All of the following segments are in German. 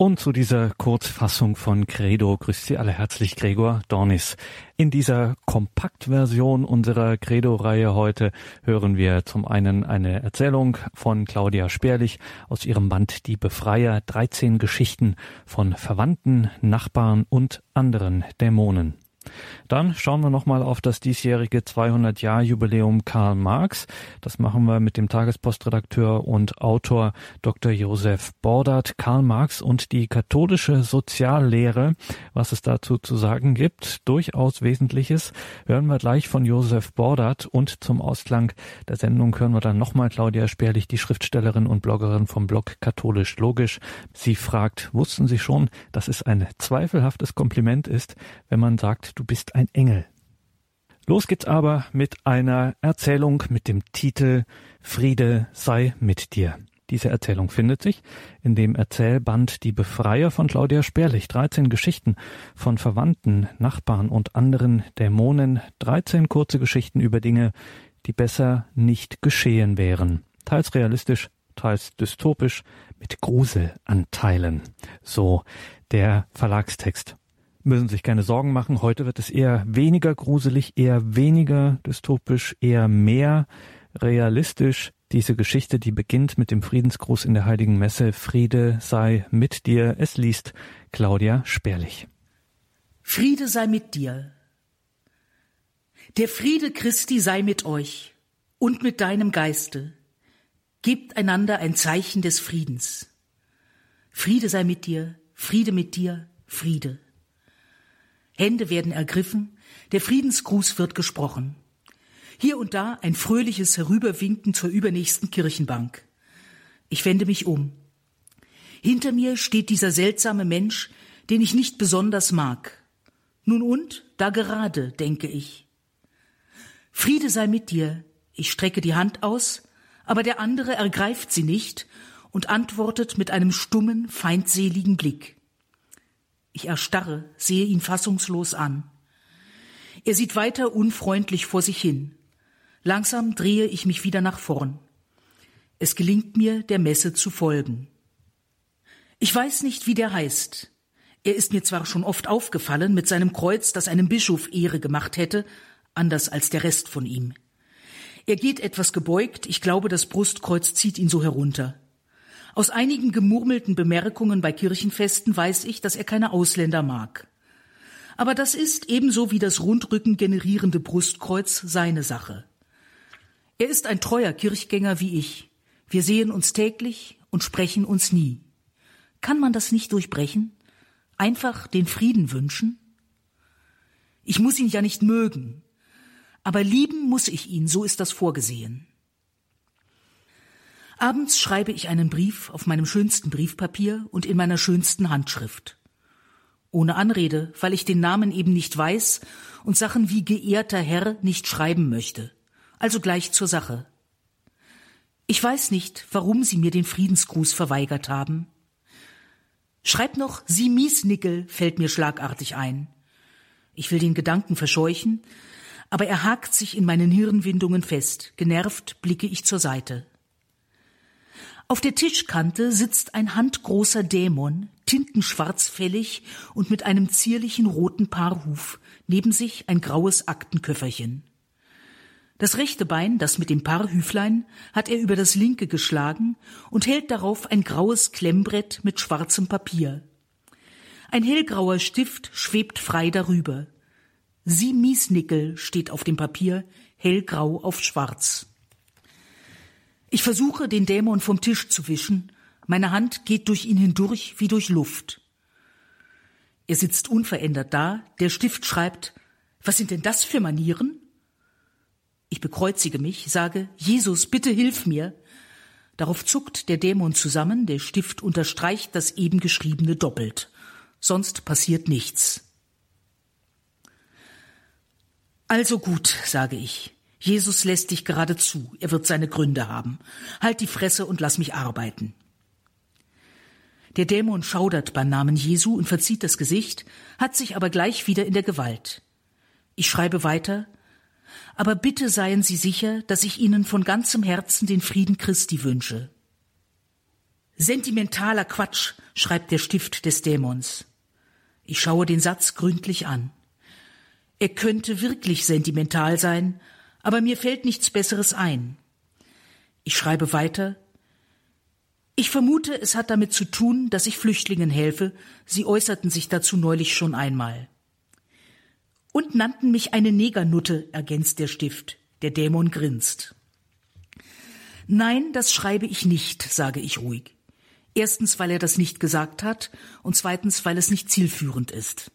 Und zu dieser Kurzfassung von Credo grüßt Sie alle herzlich Gregor Dornis. In dieser Kompaktversion unserer Credo-Reihe heute hören wir zum einen eine Erzählung von Claudia Sperlich aus ihrem Band Die Befreier, 13 Geschichten von Verwandten, Nachbarn und anderen Dämonen. Dann schauen wir nochmal auf das diesjährige 200-Jahr-Jubiläum Karl Marx. Das machen wir mit dem Tagespostredakteur und Autor Dr. Josef Bordert. Karl Marx und die katholische Soziallehre, was es dazu zu sagen gibt, durchaus Wesentliches, hören wir gleich von Josef Bordert und zum Ausklang der Sendung hören wir dann nochmal Claudia Sperlich, die Schriftstellerin und Bloggerin vom Blog Katholisch Logisch. Sie fragt, wussten Sie schon, dass es ein zweifelhaftes Kompliment ist, wenn man sagt, du bist ein Engel. Los geht's aber mit einer Erzählung mit dem Titel Friede sei mit dir. Diese Erzählung findet sich in dem Erzählband Die Befreier von Claudia Sperlich. 13 Geschichten von Verwandten, Nachbarn und anderen Dämonen. 13 kurze Geschichten über Dinge, die besser nicht geschehen wären. Teils realistisch, teils dystopisch, mit Gruselanteilen. So der Verlagstext müssen sich keine Sorgen machen. Heute wird es eher weniger gruselig, eher weniger dystopisch, eher mehr realistisch. Diese Geschichte, die beginnt mit dem Friedensgruß in der Heiligen Messe. Friede sei mit dir. Es liest Claudia Sperlich. Friede sei mit dir. Der Friede Christi sei mit euch und mit deinem Geiste. Gebt einander ein Zeichen des Friedens. Friede sei mit dir, Friede mit dir, Friede. Hände werden ergriffen, der Friedensgruß wird gesprochen. Hier und da ein fröhliches Herüberwinken zur übernächsten Kirchenbank. Ich wende mich um. Hinter mir steht dieser seltsame Mensch, den ich nicht besonders mag. Nun und, da gerade, denke ich. Friede sei mit dir. Ich strecke die Hand aus, aber der andere ergreift sie nicht und antwortet mit einem stummen, feindseligen Blick. Ich erstarre, sehe ihn fassungslos an. Er sieht weiter unfreundlich vor sich hin. Langsam drehe ich mich wieder nach vorn. Es gelingt mir, der Messe zu folgen. Ich weiß nicht, wie der heißt. Er ist mir zwar schon oft aufgefallen mit seinem Kreuz, das einem Bischof Ehre gemacht hätte, anders als der Rest von ihm. Er geht etwas gebeugt, ich glaube, das Brustkreuz zieht ihn so herunter. Aus einigen gemurmelten Bemerkungen bei Kirchenfesten weiß ich, dass er keine Ausländer mag. Aber das ist ebenso wie das Rundrücken generierende Brustkreuz seine Sache. Er ist ein treuer Kirchgänger wie ich. Wir sehen uns täglich und sprechen uns nie. Kann man das nicht durchbrechen? Einfach den Frieden wünschen? Ich muss ihn ja nicht mögen, aber lieben muss ich ihn, so ist das vorgesehen. Abends schreibe ich einen Brief auf meinem schönsten Briefpapier und in meiner schönsten Handschrift. Ohne Anrede, weil ich den Namen eben nicht weiß und Sachen wie geehrter Herr nicht schreiben möchte. Also gleich zur Sache. Ich weiß nicht, warum Sie mir den Friedensgruß verweigert haben. Schreib noch Sie Miesnickel fällt mir schlagartig ein. Ich will den Gedanken verscheuchen, aber er hakt sich in meinen Hirnwindungen fest. Genervt blicke ich zur Seite. Auf der Tischkante sitzt ein handgroßer Dämon, tintenschwarzfällig und mit einem zierlichen roten Paarhuf, neben sich ein graues Aktenköfferchen. Das rechte Bein, das mit dem Paarhüflein, hat er über das linke geschlagen und hält darauf ein graues Klemmbrett mit schwarzem Papier. Ein hellgrauer Stift schwebt frei darüber. Sie Miesnickel steht auf dem Papier, hellgrau auf schwarz. Ich versuche, den Dämon vom Tisch zu wischen. Meine Hand geht durch ihn hindurch wie durch Luft. Er sitzt unverändert da, der Stift schreibt, was sind denn das für Manieren? Ich bekreuzige mich, sage, Jesus, bitte hilf mir. Darauf zuckt der Dämon zusammen, der Stift unterstreicht das eben geschriebene doppelt. Sonst passiert nichts. Also gut, sage ich. Jesus lässt dich gerade zu, er wird seine Gründe haben. Halt die Fresse und lass mich arbeiten. Der Dämon schaudert beim Namen Jesu und verzieht das Gesicht, hat sich aber gleich wieder in der Gewalt. Ich schreibe weiter, aber bitte seien Sie sicher, dass ich Ihnen von ganzem Herzen den Frieden Christi wünsche. Sentimentaler Quatsch, schreibt der Stift des Dämons. Ich schaue den Satz gründlich an. Er könnte wirklich sentimental sein, aber mir fällt nichts Besseres ein. Ich schreibe weiter. Ich vermute, es hat damit zu tun, dass ich Flüchtlingen helfe. Sie äußerten sich dazu neulich schon einmal. Und nannten mich eine Negernutte, ergänzt der Stift. Der Dämon grinst. Nein, das schreibe ich nicht, sage ich ruhig. Erstens, weil er das nicht gesagt hat und zweitens, weil es nicht zielführend ist.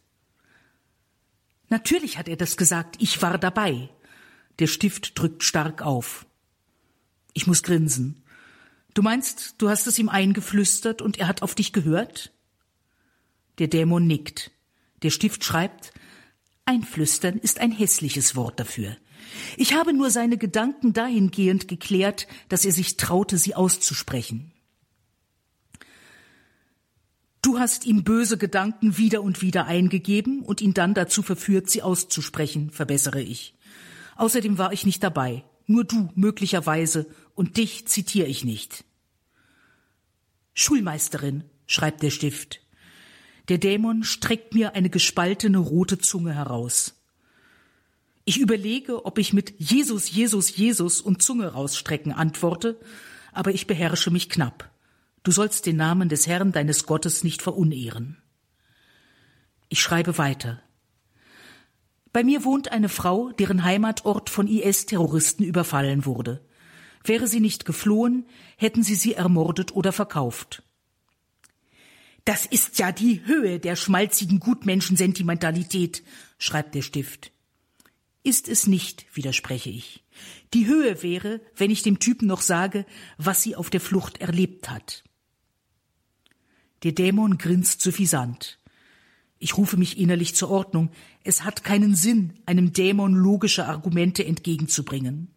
Natürlich hat er das gesagt, ich war dabei. Der Stift drückt stark auf. Ich muss grinsen. Du meinst, du hast es ihm eingeflüstert und er hat auf dich gehört? Der Dämon nickt. Der Stift schreibt, Einflüstern ist ein hässliches Wort dafür. Ich habe nur seine Gedanken dahingehend geklärt, dass er sich traute, sie auszusprechen. Du hast ihm böse Gedanken wieder und wieder eingegeben und ihn dann dazu verführt, sie auszusprechen, verbessere ich. Außerdem war ich nicht dabei. Nur du, möglicherweise, und dich zitiere ich nicht. Schulmeisterin, schreibt der Stift. Der Dämon streckt mir eine gespaltene rote Zunge heraus. Ich überlege, ob ich mit Jesus, Jesus, Jesus und Zunge rausstrecken antworte, aber ich beherrsche mich knapp. Du sollst den Namen des Herrn deines Gottes nicht verunehren. Ich schreibe weiter. Bei mir wohnt eine Frau, deren Heimatort von IS-Terroristen überfallen wurde. Wäre sie nicht geflohen, hätten sie sie ermordet oder verkauft. Das ist ja die Höhe der schmalzigen Gutmenschensentimentalität, schreibt der Stift. Ist es nicht, widerspreche ich. Die Höhe wäre, wenn ich dem Typen noch sage, was sie auf der Flucht erlebt hat. Der Dämon grinst suffisant. Ich rufe mich innerlich zur Ordnung. Es hat keinen Sinn, einem Dämon logische Argumente entgegenzubringen.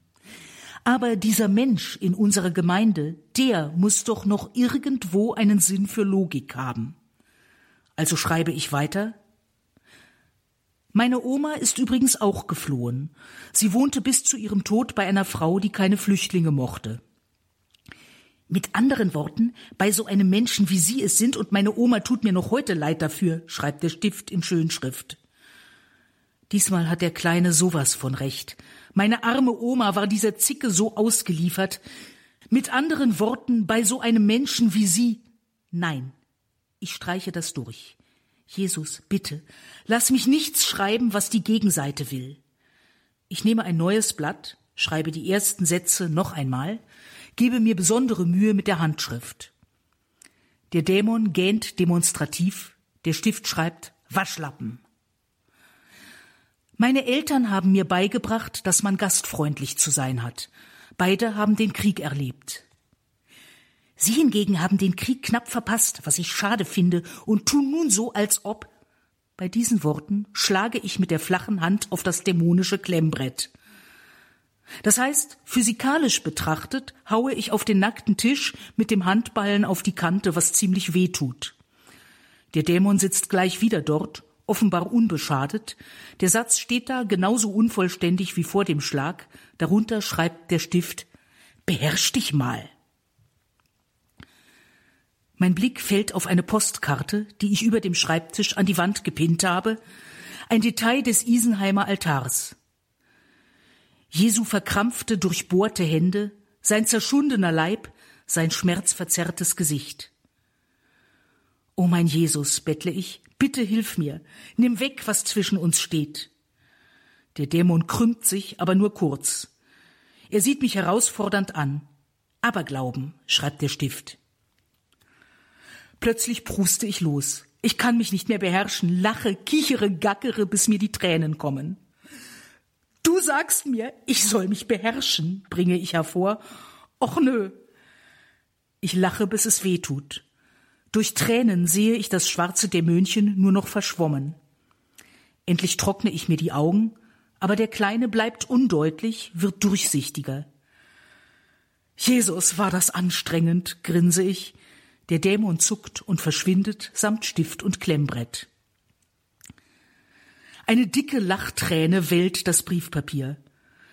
Aber dieser Mensch in unserer Gemeinde, der muss doch noch irgendwo einen Sinn für Logik haben. Also schreibe ich weiter. Meine Oma ist übrigens auch geflohen. Sie wohnte bis zu ihrem Tod bei einer Frau, die keine Flüchtlinge mochte. Mit anderen Worten, bei so einem Menschen wie Sie es sind und meine Oma tut mir noch heute leid dafür, schreibt der Stift in Schönschrift. Diesmal hat der Kleine sowas von recht. Meine arme Oma war dieser Zicke so ausgeliefert. Mit anderen Worten, bei so einem Menschen wie Sie. Nein, ich streiche das durch. Jesus, bitte, lass mich nichts schreiben, was die Gegenseite will. Ich nehme ein neues Blatt, schreibe die ersten Sätze noch einmal, gebe mir besondere Mühe mit der Handschrift. Der Dämon gähnt demonstrativ, der Stift schreibt Waschlappen. Meine Eltern haben mir beigebracht, dass man gastfreundlich zu sein hat. Beide haben den Krieg erlebt. Sie hingegen haben den Krieg knapp verpasst, was ich schade finde, und tun nun so, als ob. Bei diesen Worten schlage ich mit der flachen Hand auf das dämonische Klemmbrett. Das heißt, physikalisch betrachtet haue ich auf den nackten Tisch mit dem Handballen auf die Kante, was ziemlich weh tut. Der Dämon sitzt gleich wieder dort, offenbar unbeschadet. Der Satz steht da genauso unvollständig wie vor dem Schlag. Darunter schreibt der Stift Beherrsch dich mal. Mein Blick fällt auf eine Postkarte, die ich über dem Schreibtisch an die Wand gepinnt habe, ein Detail des Isenheimer Altars. Jesu verkrampfte, durchbohrte Hände, sein zerschundener Leib, sein schmerzverzerrtes Gesicht. O mein Jesus, bettle ich, bitte hilf mir, nimm weg, was zwischen uns steht. Der Dämon krümmt sich, aber nur kurz. Er sieht mich herausfordernd an. Aberglauben, schreibt der Stift. Plötzlich pruste ich los. Ich kann mich nicht mehr beherrschen, lache, kichere, gackere, bis mir die Tränen kommen. Du sagst mir, ich soll mich beherrschen, bringe ich hervor. Och nö. Ich lache, bis es weh tut. Durch Tränen sehe ich das schwarze Dämönchen nur noch verschwommen. Endlich trockne ich mir die Augen, aber der Kleine bleibt undeutlich, wird durchsichtiger. Jesus, war das anstrengend, grinse ich. Der Dämon zuckt und verschwindet samt Stift und Klemmbrett. Eine dicke Lachträne wellt das Briefpapier.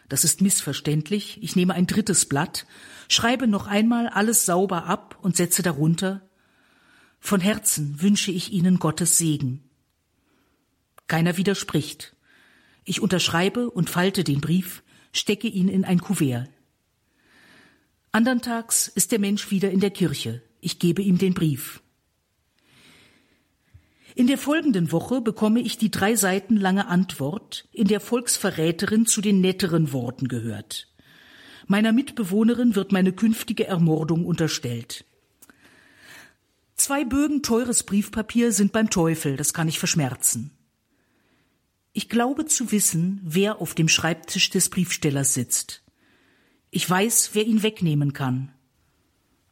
Das ist missverständlich. Ich nehme ein drittes Blatt, schreibe noch einmal alles sauber ab und setze darunter Von Herzen wünsche ich Ihnen Gottes Segen. Keiner widerspricht. Ich unterschreibe und falte den Brief, stecke ihn in ein Kuvert. Andern Tags ist der Mensch wieder in der Kirche. Ich gebe ihm den Brief. In der folgenden Woche bekomme ich die drei Seiten lange Antwort, in der Volksverräterin zu den netteren Worten gehört. Meiner Mitbewohnerin wird meine künftige Ermordung unterstellt. Zwei Bögen teures Briefpapier sind beim Teufel, das kann ich verschmerzen. Ich glaube zu wissen, wer auf dem Schreibtisch des Briefstellers sitzt. Ich weiß, wer ihn wegnehmen kann.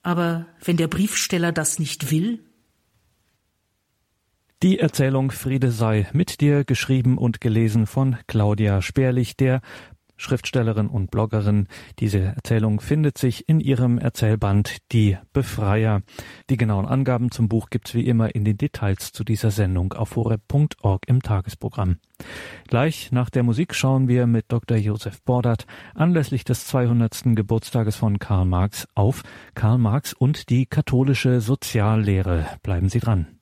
Aber wenn der Briefsteller das nicht will, die Erzählung Friede sei mit dir, geschrieben und gelesen von Claudia Sperlich, der Schriftstellerin und Bloggerin. Diese Erzählung findet sich in ihrem Erzählband Die Befreier. Die genauen Angaben zum Buch gibt's wie immer in den Details zu dieser Sendung auf horeb.org im Tagesprogramm. Gleich nach der Musik schauen wir mit Dr. Josef Bordert anlässlich des 200. Geburtstages von Karl Marx auf Karl Marx und die katholische Soziallehre. Bleiben Sie dran.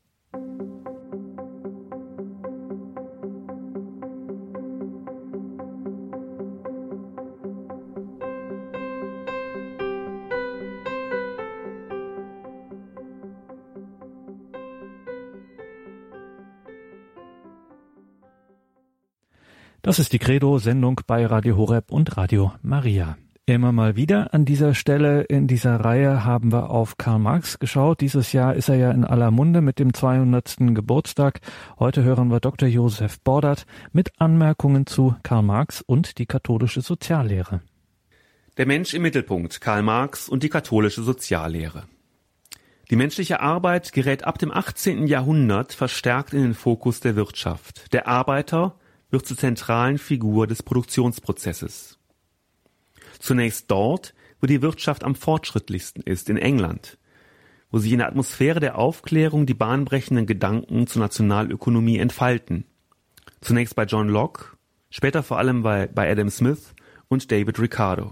Das ist die Credo-Sendung bei Radio Horeb und Radio Maria. Immer mal wieder an dieser Stelle in dieser Reihe haben wir auf Karl Marx geschaut. Dieses Jahr ist er ja in aller Munde mit dem 200. Geburtstag. Heute hören wir Dr. Josef Bordert mit Anmerkungen zu Karl Marx und die katholische Soziallehre. Der Mensch im Mittelpunkt, Karl Marx und die katholische Soziallehre. Die menschliche Arbeit gerät ab dem 18. Jahrhundert verstärkt in den Fokus der Wirtschaft. Der Arbeiter wird zur zentralen Figur des Produktionsprozesses. Zunächst dort, wo die Wirtschaft am fortschrittlichsten ist, in England, wo sich in der Atmosphäre der Aufklärung die bahnbrechenden Gedanken zur Nationalökonomie entfalten. Zunächst bei John Locke, später vor allem bei, bei Adam Smith und David Ricardo.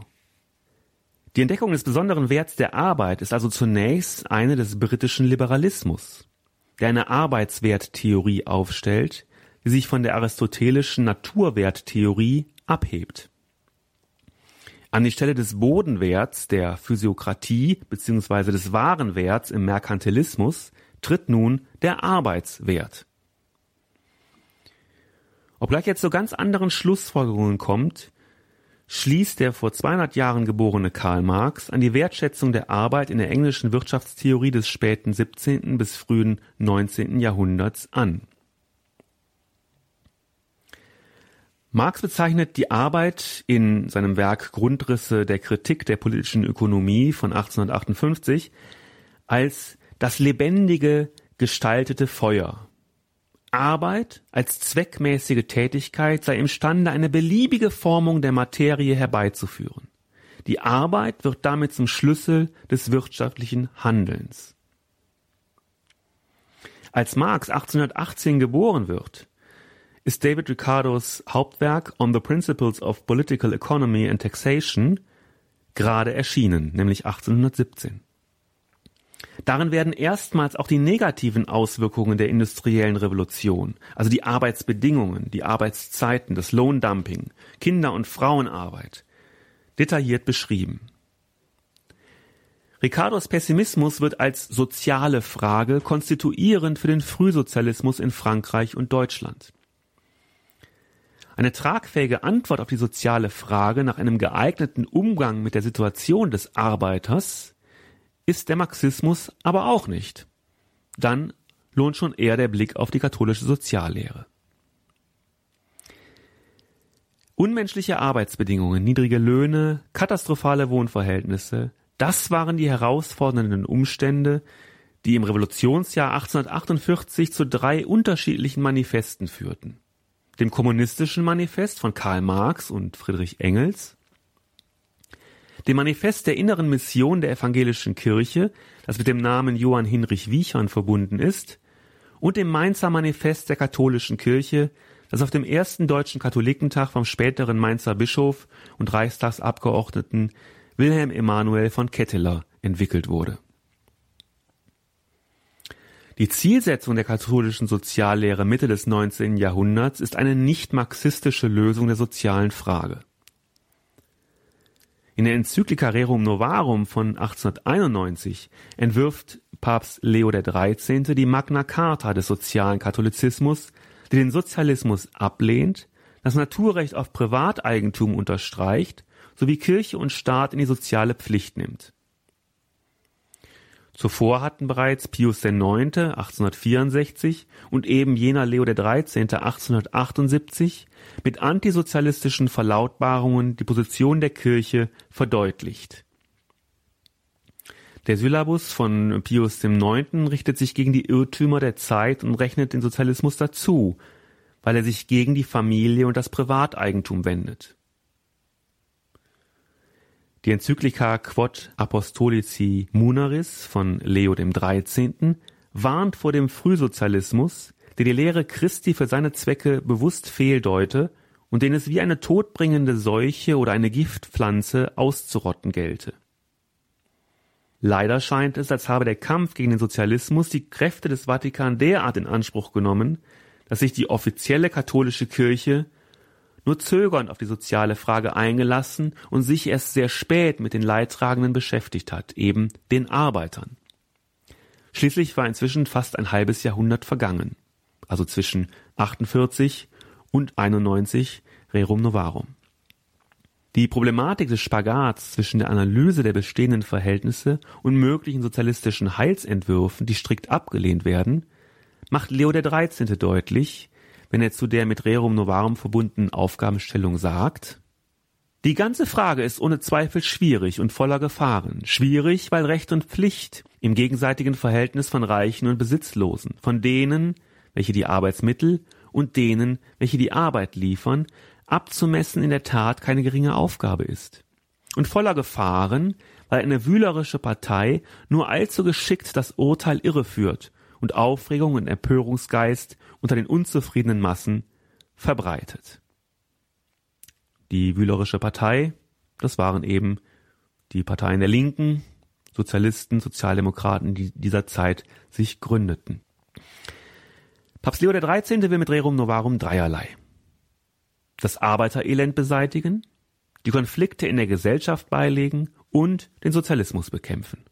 Die Entdeckung des besonderen Werts der Arbeit ist also zunächst eine des britischen Liberalismus, der eine Arbeitswerttheorie aufstellt, sich von der aristotelischen Naturwerttheorie abhebt. An die Stelle des Bodenwerts der Physiokratie bzw. des Warenwerts im Merkantilismus tritt nun der Arbeitswert. Obgleich jetzt zu ganz anderen Schlussfolgerungen kommt, schließt der vor 200 Jahren geborene Karl Marx an die Wertschätzung der Arbeit in der englischen Wirtschaftstheorie des späten 17. bis frühen 19. Jahrhunderts an. Marx bezeichnet die Arbeit in seinem Werk Grundrisse der Kritik der politischen Ökonomie von 1858 als das lebendige, gestaltete Feuer. Arbeit als zweckmäßige Tätigkeit sei imstande, eine beliebige Formung der Materie herbeizuführen. Die Arbeit wird damit zum Schlüssel des wirtschaftlichen Handelns. Als Marx 1818 geboren wird, ist David Ricardos Hauptwerk On the Principles of Political Economy and Taxation gerade erschienen, nämlich 1817. Darin werden erstmals auch die negativen Auswirkungen der industriellen Revolution, also die Arbeitsbedingungen, die Arbeitszeiten, das Lohndumping, Kinder- und Frauenarbeit, detailliert beschrieben. Ricardos Pessimismus wird als soziale Frage konstituierend für den Frühsozialismus in Frankreich und Deutschland. Eine tragfähige Antwort auf die soziale Frage nach einem geeigneten Umgang mit der Situation des Arbeiters ist der Marxismus aber auch nicht. Dann lohnt schon eher der Blick auf die katholische Soziallehre. Unmenschliche Arbeitsbedingungen, niedrige Löhne, katastrophale Wohnverhältnisse, das waren die herausfordernden Umstände, die im Revolutionsjahr 1848 zu drei unterschiedlichen Manifesten führten dem Kommunistischen Manifest von Karl Marx und Friedrich Engels, dem Manifest der inneren Mission der evangelischen Kirche, das mit dem Namen Johann Hinrich Wiechern verbunden ist, und dem Mainzer Manifest der katholischen Kirche, das auf dem ersten deutschen Katholikentag vom späteren Mainzer Bischof und Reichstagsabgeordneten Wilhelm Emanuel von Ketteler entwickelt wurde. Die Zielsetzung der katholischen Soziallehre Mitte des 19. Jahrhunderts ist eine nicht marxistische Lösung der sozialen Frage. In der Enzyklika Rerum Novarum von 1891 entwirft Papst Leo XIII. die Magna Carta des sozialen Katholizismus, die den Sozialismus ablehnt, das Naturrecht auf Privateigentum unterstreicht sowie Kirche und Staat in die soziale Pflicht nimmt. Zuvor hatten bereits Pius IX. 1864 und eben jener Leo XIII. 1878 mit antisozialistischen Verlautbarungen die Position der Kirche verdeutlicht. Der Syllabus von Pius IX. richtet sich gegen die Irrtümer der Zeit und rechnet den Sozialismus dazu, weil er sich gegen die Familie und das Privateigentum wendet. Die Enzyklika Quod Apostolici Munaris von Leo XIII. warnt vor dem Frühsozialismus, der die Lehre Christi für seine Zwecke bewusst fehldeute und den es wie eine todbringende Seuche oder eine Giftpflanze auszurotten gelte. Leider scheint es, als habe der Kampf gegen den Sozialismus die Kräfte des Vatikan derart in Anspruch genommen, dass sich die offizielle katholische Kirche nur zögernd auf die soziale Frage eingelassen und sich erst sehr spät mit den Leidtragenden beschäftigt hat, eben den Arbeitern. Schließlich war inzwischen fast ein halbes Jahrhundert vergangen, also zwischen 48 und 91 Rerum Novarum. Die Problematik des Spagats zwischen der Analyse der bestehenden Verhältnisse und möglichen sozialistischen Heilsentwürfen, die strikt abgelehnt werden, macht Leo XIII. deutlich, wenn er zu der mit Rerum Novarum verbundenen Aufgabenstellung sagt, die ganze Frage ist ohne Zweifel schwierig und voller Gefahren. Schwierig, weil Recht und Pflicht im gegenseitigen Verhältnis von Reichen und Besitzlosen, von denen, welche die Arbeitsmittel und denen, welche die Arbeit liefern, abzumessen in der Tat keine geringe Aufgabe ist. Und voller Gefahren, weil eine wühlerische Partei nur allzu geschickt das Urteil irreführt und Aufregung und Empörungsgeist unter den unzufriedenen Massen verbreitet. Die Wühlerische Partei, das waren eben die Parteien der Linken, Sozialisten, Sozialdemokraten, die dieser Zeit sich gründeten. Papst Leo XIII. will mit Rerum Novarum dreierlei. Das Arbeiterelend beseitigen, die Konflikte in der Gesellschaft beilegen und den Sozialismus bekämpfen.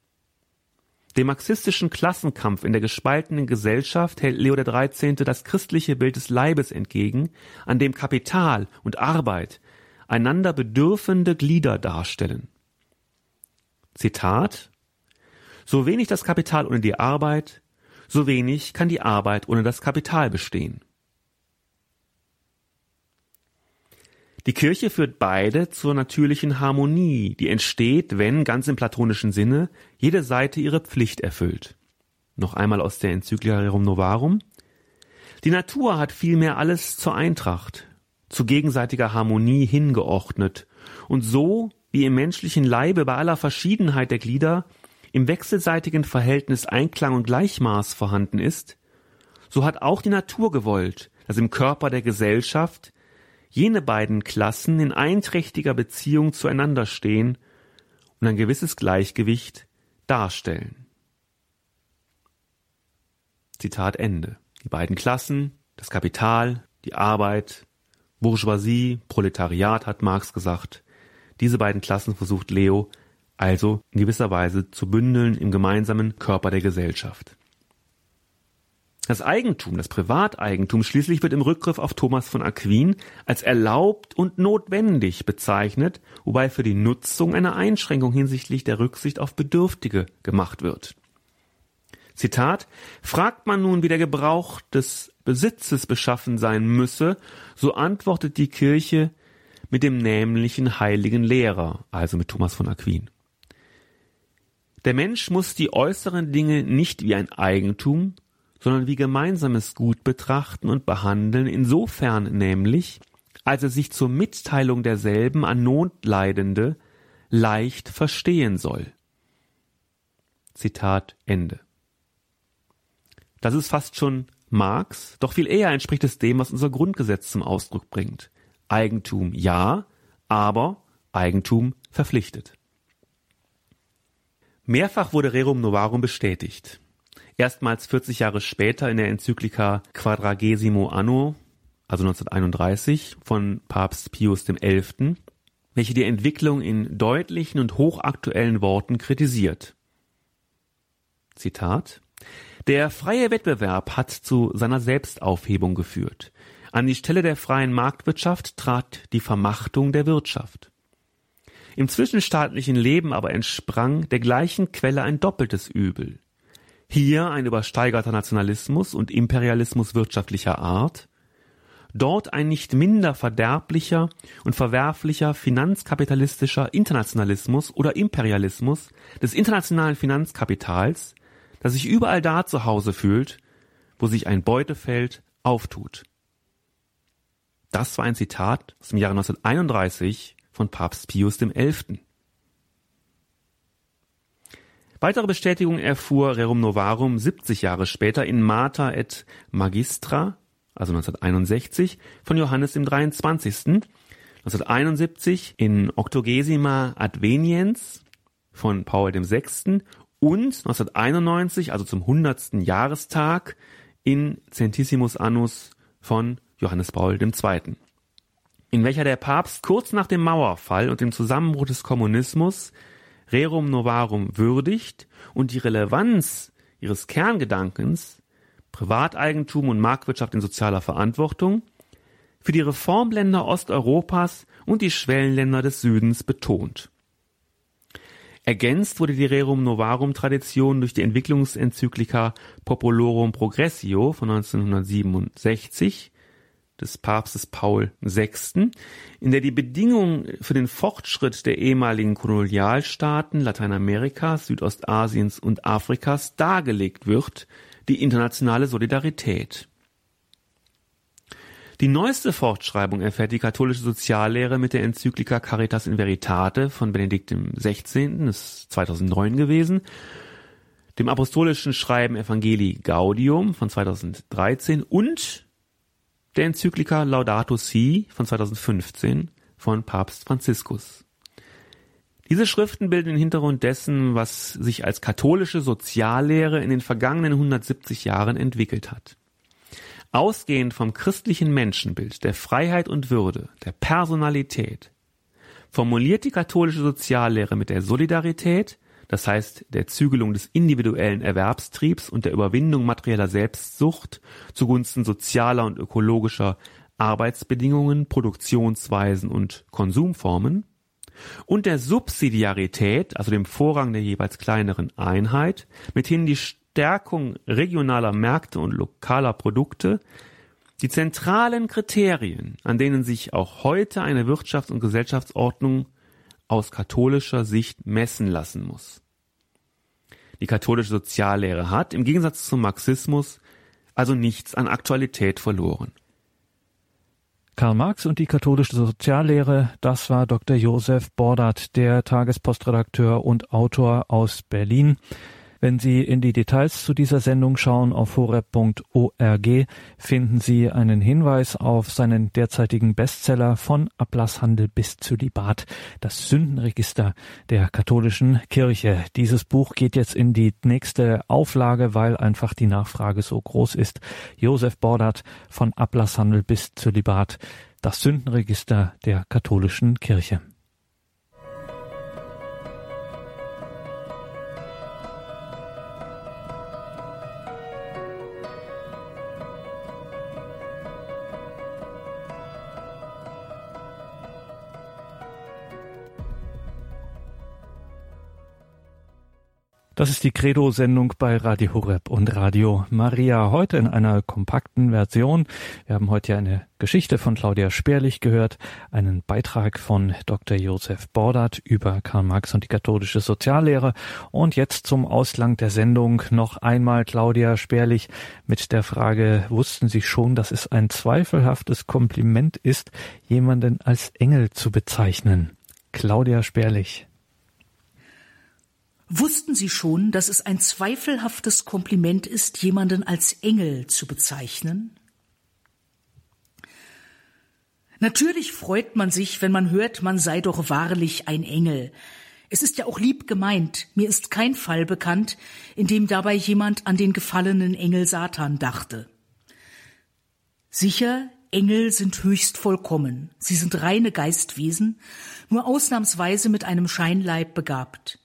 Dem marxistischen Klassenkampf in der gespaltenen Gesellschaft hält Leo XIII. das christliche Bild des Leibes entgegen, an dem Kapital und Arbeit einander bedürfende Glieder darstellen. Zitat So wenig das Kapital ohne die Arbeit, so wenig kann die Arbeit ohne das Kapital bestehen. Die Kirche führt beide zur natürlichen Harmonie, die entsteht, wenn, ganz im platonischen Sinne, jede Seite ihre Pflicht erfüllt. Noch einmal aus der Enzyklika Rerum Novarum. Die Natur hat vielmehr alles zur Eintracht, zu gegenseitiger Harmonie hingeordnet, und so, wie im menschlichen Leibe bei aller Verschiedenheit der Glieder im wechselseitigen Verhältnis Einklang und Gleichmaß vorhanden ist, so hat auch die Natur gewollt, dass im Körper der Gesellschaft jene beiden Klassen in einträchtiger Beziehung zueinander stehen und ein gewisses Gleichgewicht darstellen. Zitat Ende. Die beiden Klassen, das Kapital, die Arbeit, Bourgeoisie, Proletariat, hat Marx gesagt. Diese beiden Klassen versucht Leo also in gewisser Weise zu bündeln im gemeinsamen Körper der Gesellschaft. Das Eigentum, das Privateigentum schließlich wird im Rückgriff auf Thomas von Aquin als erlaubt und notwendig bezeichnet, wobei für die Nutzung eine Einschränkung hinsichtlich der Rücksicht auf Bedürftige gemacht wird. Zitat Fragt man nun, wie der Gebrauch des Besitzes beschaffen sein müsse, so antwortet die Kirche mit dem nämlichen heiligen Lehrer, also mit Thomas von Aquin. Der Mensch muss die äußeren Dinge nicht wie ein Eigentum, sondern wie gemeinsames Gut betrachten und behandeln, insofern nämlich, als er sich zur Mitteilung derselben an Notleidende leicht verstehen soll. Zitat Ende. Das ist fast schon Marx, doch viel eher entspricht es dem, was unser Grundgesetz zum Ausdruck bringt. Eigentum ja, aber Eigentum verpflichtet. Mehrfach wurde Rerum Novarum bestätigt. Erstmals 40 Jahre später in der Enzyklika Quadragesimo Anno, also 1931, von Papst Pius XI., welche die Entwicklung in deutlichen und hochaktuellen Worten kritisiert. Zitat Der freie Wettbewerb hat zu seiner Selbstaufhebung geführt. An die Stelle der freien Marktwirtschaft trat die Vermachtung der Wirtschaft. Im zwischenstaatlichen Leben aber entsprang der gleichen Quelle ein doppeltes Übel. Hier ein übersteigerter Nationalismus und Imperialismus wirtschaftlicher Art, dort ein nicht minder verderblicher und verwerflicher finanzkapitalistischer Internationalismus oder Imperialismus des internationalen Finanzkapitals, das sich überall da zu Hause fühlt, wo sich ein Beutefeld auftut. Das war ein Zitat aus dem Jahre 1931 von Papst Pius XI. Weitere Bestätigung erfuhr Rerum Novarum 70 Jahre später in Mater et Magistra, also 1961, von Johannes dem 23. 1971 in Octogesima Adveniens von Paul dem 6. und 1991, also zum 100. Jahrestag, in Centissimus Annus von Johannes Paul II in welcher der Papst kurz nach dem Mauerfall und dem Zusammenbruch des Kommunismus Rerum Novarum würdigt und die Relevanz ihres Kerngedankens Privateigentum und Marktwirtschaft in sozialer Verantwortung für die Reformländer Osteuropas und die Schwellenländer des Südens betont. Ergänzt wurde die Rerum Novarum Tradition durch die Entwicklungsenzyklika Populorum Progressio von 1967 des Papstes Paul VI., in der die Bedingungen für den Fortschritt der ehemaligen Kolonialstaaten Lateinamerikas, Südostasiens und Afrikas dargelegt wird, die internationale Solidarität. Die neueste Fortschreibung erfährt die katholische Soziallehre mit der Enzyklika Caritas in Veritate von Benedikt XVI., ist 2009 gewesen, dem apostolischen Schreiben Evangelii Gaudium von 2013 und der Enzyklika Laudato Si von 2015 von Papst Franziskus. Diese Schriften bilden den Hintergrund dessen, was sich als katholische Soziallehre in den vergangenen 170 Jahren entwickelt hat. Ausgehend vom christlichen Menschenbild, der Freiheit und Würde, der Personalität, formuliert die katholische Soziallehre mit der Solidarität, das heißt der Zügelung des individuellen Erwerbstriebs und der Überwindung materieller Selbstsucht zugunsten sozialer und ökologischer Arbeitsbedingungen, Produktionsweisen und Konsumformen und der Subsidiarität, also dem Vorrang der jeweils kleineren Einheit, mithin die Stärkung regionaler Märkte und lokaler Produkte, die zentralen Kriterien, an denen sich auch heute eine Wirtschafts- und Gesellschaftsordnung katholischer Sicht messen lassen muss. Die katholische Soziallehre hat, im Gegensatz zum Marxismus, also nichts an Aktualität verloren. Karl Marx und die katholische Soziallehre, das war Dr. Josef Bordert, der Tagespostredakteur und Autor aus Berlin. Wenn Sie in die Details zu dieser Sendung schauen auf horeb.org, finden Sie einen Hinweis auf seinen derzeitigen Bestseller von Ablasshandel bis Zölibat, das Sündenregister der katholischen Kirche. Dieses Buch geht jetzt in die nächste Auflage, weil einfach die Nachfrage so groß ist. Josef Bordert von Ablasshandel bis Zölibat, das Sündenregister der katholischen Kirche. Das ist die Credo-Sendung bei Radio Horeb und Radio Maria. Heute in einer kompakten Version. Wir haben heute ja eine Geschichte von Claudia Sperlich gehört, einen Beitrag von Dr. Josef Bordert über Karl Marx und die katholische Soziallehre. Und jetzt zum Ausgang der Sendung noch einmal Claudia Sperlich mit der Frage, wussten Sie schon, dass es ein zweifelhaftes Kompliment ist, jemanden als Engel zu bezeichnen? Claudia Sperlich. Wussten Sie schon, dass es ein zweifelhaftes Kompliment ist, jemanden als Engel zu bezeichnen? Natürlich freut man sich, wenn man hört, man sei doch wahrlich ein Engel. Es ist ja auch lieb gemeint. Mir ist kein Fall bekannt, in dem dabei jemand an den gefallenen Engel Satan dachte. Sicher, Engel sind höchst vollkommen. Sie sind reine Geistwesen, nur ausnahmsweise mit einem Scheinleib begabt.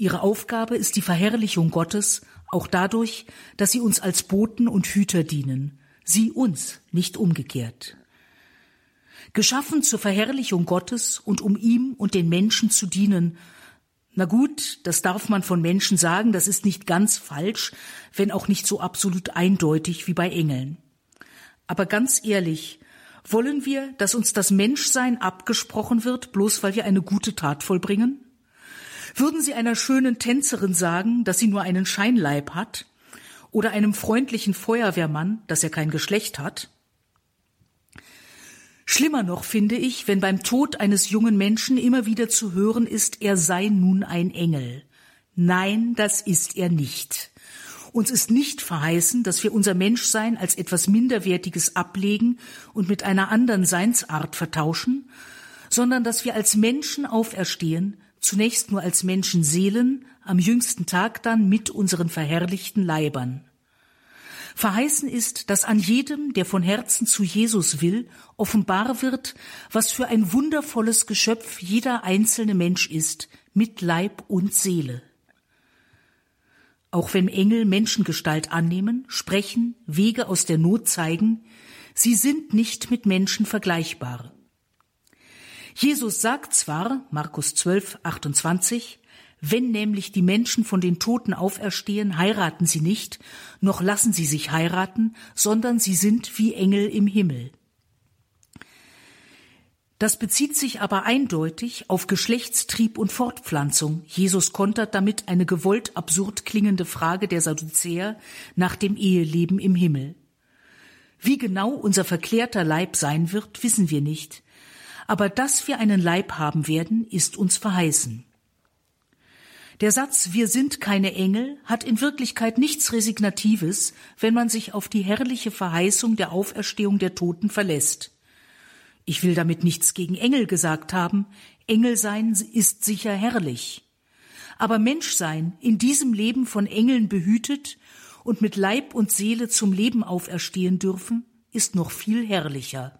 Ihre Aufgabe ist die Verherrlichung Gottes, auch dadurch, dass sie uns als Boten und Hüter dienen. Sie uns, nicht umgekehrt. Geschaffen zur Verherrlichung Gottes und um ihm und den Menschen zu dienen. Na gut, das darf man von Menschen sagen, das ist nicht ganz falsch, wenn auch nicht so absolut eindeutig wie bei Engeln. Aber ganz ehrlich, wollen wir, dass uns das Menschsein abgesprochen wird, bloß weil wir eine gute Tat vollbringen? Würden Sie einer schönen Tänzerin sagen, dass sie nur einen Scheinleib hat? Oder einem freundlichen Feuerwehrmann, dass er kein Geschlecht hat? Schlimmer noch finde ich, wenn beim Tod eines jungen Menschen immer wieder zu hören ist, er sei nun ein Engel. Nein, das ist er nicht. Uns ist nicht verheißen, dass wir unser Menschsein als etwas Minderwertiges ablegen und mit einer anderen Seinsart vertauschen, sondern dass wir als Menschen auferstehen, zunächst nur als Menschenseelen, am jüngsten Tag dann mit unseren verherrlichten Leibern. Verheißen ist, dass an jedem, der von Herzen zu Jesus will, offenbar wird, was für ein wundervolles Geschöpf jeder einzelne Mensch ist, mit Leib und Seele. Auch wenn Engel Menschengestalt annehmen, sprechen, Wege aus der Not zeigen, sie sind nicht mit Menschen vergleichbar. Jesus sagt zwar, Markus 12, 28, wenn nämlich die Menschen von den Toten auferstehen, heiraten sie nicht, noch lassen sie sich heiraten, sondern sie sind wie Engel im Himmel. Das bezieht sich aber eindeutig auf Geschlechtstrieb und Fortpflanzung. Jesus kontert damit eine gewollt absurd klingende Frage der Sadduzäer nach dem Eheleben im Himmel. Wie genau unser verklärter Leib sein wird, wissen wir nicht. Aber dass wir einen Leib haben werden, ist uns verheißen. Der Satz Wir sind keine Engel hat in Wirklichkeit nichts Resignatives, wenn man sich auf die herrliche Verheißung der Auferstehung der Toten verlässt. Ich will damit nichts gegen Engel gesagt haben. Engel sein ist sicher herrlich. Aber Menschsein, in diesem Leben von Engeln behütet und mit Leib und Seele zum Leben auferstehen dürfen, ist noch viel herrlicher.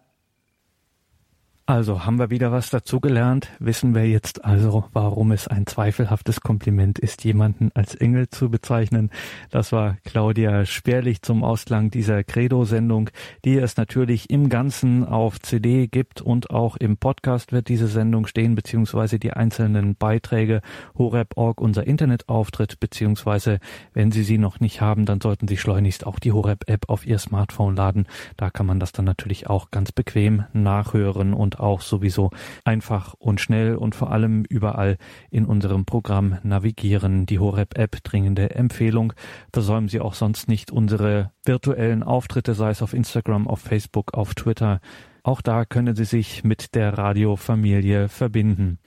Also haben wir wieder was dazugelernt. Wissen wir jetzt also, warum es ein zweifelhaftes Kompliment ist, jemanden als Engel zu bezeichnen. Das war Claudia Sperlich zum Ausklang dieser Credo-Sendung, die es natürlich im Ganzen auf CD gibt und auch im Podcast wird diese Sendung stehen, beziehungsweise die einzelnen Beiträge. Horeb.org, unser Internetauftritt, beziehungsweise wenn Sie sie noch nicht haben, dann sollten Sie schleunigst auch die Horeb-App auf Ihr Smartphone laden. Da kann man das dann natürlich auch ganz bequem nachhören und auch sowieso einfach und schnell und vor allem überall in unserem Programm navigieren. Die Horeb-App dringende Empfehlung. Versäumen Sie auch sonst nicht unsere virtuellen Auftritte, sei es auf Instagram, auf Facebook, auf Twitter. Auch da können Sie sich mit der Radiofamilie verbinden.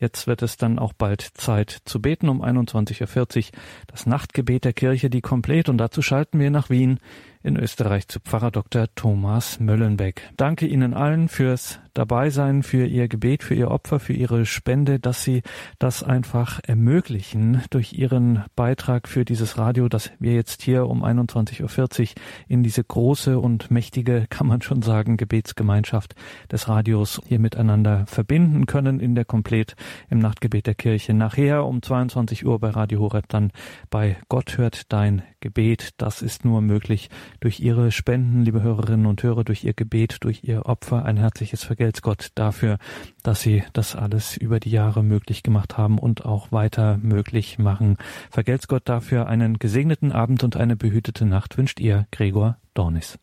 Jetzt wird es dann auch bald Zeit zu beten um 21.40 Uhr. Das Nachtgebet der Kirche, die komplett. Und dazu schalten wir nach Wien in Österreich zu Pfarrer Dr. Thomas Möllenbeck. Danke Ihnen allen fürs dabei sein, für Ihr Gebet, für Ihr Opfer, für Ihre Spende, dass Sie das einfach ermöglichen durch Ihren Beitrag für dieses Radio, dass wir jetzt hier um 21.40 Uhr in diese große und mächtige, kann man schon sagen, Gebetsgemeinschaft des Radios hier miteinander verbinden können in der Komplett im Nachtgebet der Kirche. Nachher um 22 Uhr bei Radio Horeb dann bei Gott hört dein Gebet. Das ist nur möglich durch Ihre Spenden, liebe Hörerinnen und Hörer, durch Ihr Gebet, durch Ihr Opfer. Ein herzliches vergelt's Gott dafür, dass Sie das alles über die Jahre möglich gemacht haben und auch weiter möglich machen. Vergelt's Gott dafür einen gesegneten Abend und eine behütete Nacht wünscht ihr Gregor Dornis.